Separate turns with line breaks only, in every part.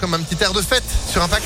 comme un petit air de fête sur Impact.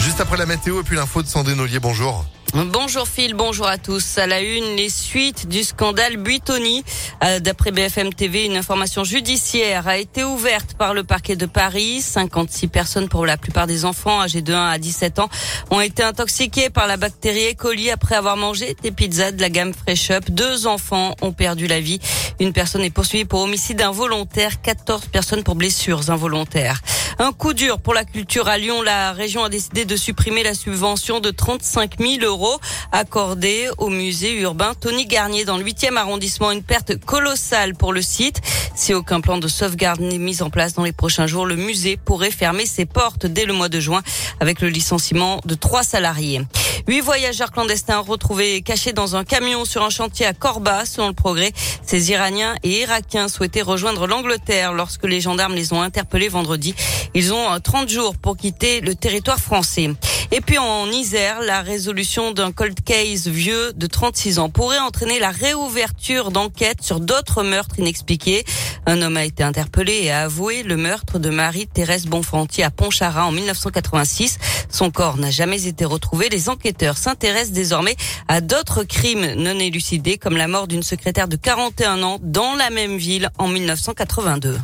Juste après la météo et puis l'info de Sandrine Ollier, bonjour.
Bonjour Phil, bonjour à tous. À la une, les suites du scandale Buitoni. Euh, d'après BFM TV, une information judiciaire a été ouverte par le parquet de Paris. 56 personnes, pour la plupart des enfants âgés de 1 à 17 ans, ont été intoxiquées par la bactérie E. coli après avoir mangé des pizzas de la gamme Fresh Up. Deux enfants ont perdu la vie. Une personne est poursuivie pour homicide involontaire, 14 personnes pour blessures involontaires. Un coup dur pour la culture à Lyon. La région a décidé de supprimer la subvention de 35 000 euros accordé au musée urbain Tony Garnier dans le 8e arrondissement. Une perte colossale pour le site. Si aucun plan de sauvegarde n'est mis en place dans les prochains jours, le musée pourrait fermer ses portes dès le mois de juin avec le licenciement de trois salariés. Huit voyageurs clandestins retrouvés cachés dans un camion sur un chantier à Corba, selon le progrès. Ces Iraniens et Irakiens souhaitaient rejoindre l'Angleterre lorsque les gendarmes les ont interpellés vendredi. Ils ont 30 jours pour quitter le territoire français. Et puis en Isère, la résolution d'un cold case vieux de 36 ans pourrait entraîner la réouverture d'enquêtes sur d'autres meurtres inexpliqués. Un homme a été interpellé et a avoué le meurtre de Marie-Thérèse Bonfanti à Pontcharra en 1986. Son corps n'a jamais été retrouvé. Les enquêteurs s'intéressent désormais à d'autres crimes non élucidés comme la mort d'une secrétaire de 41 ans dans la même ville en 1982.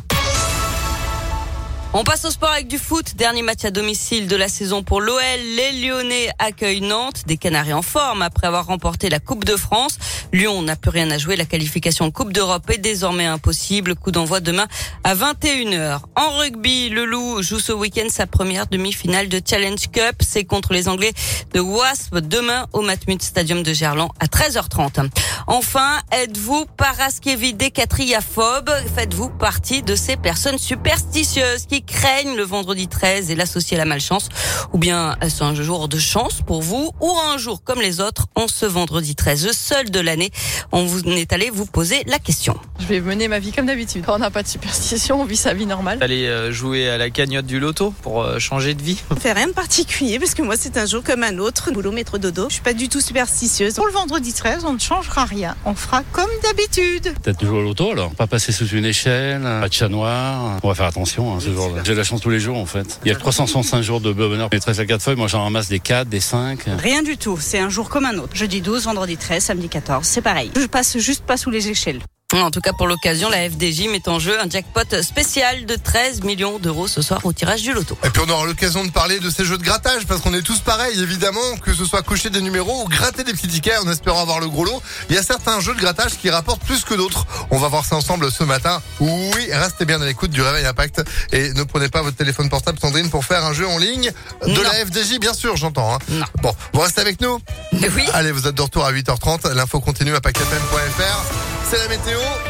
On passe au sport avec du foot. Dernier match à domicile de la saison pour l'OL. Les Lyonnais accueillent Nantes, des Canaries en forme après avoir remporté la Coupe de France. Lyon n'a plus rien à jouer. La qualification Coupe d'Europe est désormais impossible. Coup d'envoi demain à 21h. En rugby, le Loup joue ce week-end sa première demi-finale de Challenge Cup. C'est contre les Anglais de Wasp demain au Matmut Stadium de Gerland à 13h30. Enfin, êtes-vous paraskevidécatriaphobe Faites-vous partie de ces personnes superstitieuses qui craignent le vendredi 13 et l'associer à la malchance Ou bien est-ce un jour de chance pour vous ou un jour comme les autres en ce vendredi 13, le seul de l'année? On vous est allé vous poser la question.
Je vais mener ma vie comme d'habitude. On n'a pas de superstition, on vit sa vie normale.
Aller euh, jouer à la cagnotte du loto pour euh, changer de vie?
On fait rien de particulier parce que moi c'est un jour comme un autre. Boulot, métro, dodo. Je suis pas du tout superstitieuse.
Pour le vendredi 13, on ne changera rien. On fera comme d'habitude.
Peut-être jouer au loto alors. Pas passer sous une échelle, pas de chat noir. On va faire attention hein, ce jour-là. J'ai la chance tous les jours en fait. Il y a 365 jours de bonheur. Les 13 à 4 feuilles, moi j'en ramasse des 4, des 5.
Rien du tout. C'est un jour comme un autre. Jeudi 12, vendredi 13, samedi 14. C'est pareil. Je passe juste pas sous les échelles.
En tout cas, pour l'occasion, la FDJ met en jeu un jackpot spécial de 13 millions d'euros ce soir au tirage du loto.
Et puis on aura l'occasion de parler de ces jeux de grattage parce qu'on est tous pareils, évidemment, que ce soit cocher des numéros ou gratter des petits tickets en espérant avoir le gros lot. Il y a certains jeux de grattage qui rapportent plus que d'autres. On va voir ça ensemble ce matin. Oui, restez bien à l'écoute du Réveil Impact et ne prenez pas votre téléphone portable, Sandrine, pour faire un jeu en ligne de
Non.
la FDJ, bien sûr, j'entends. Hein. Bon, vous restez avec nous
Oui.
Allez, vous êtes de retour à 8h30. L'info continue à packfm.fr. C'est la météo.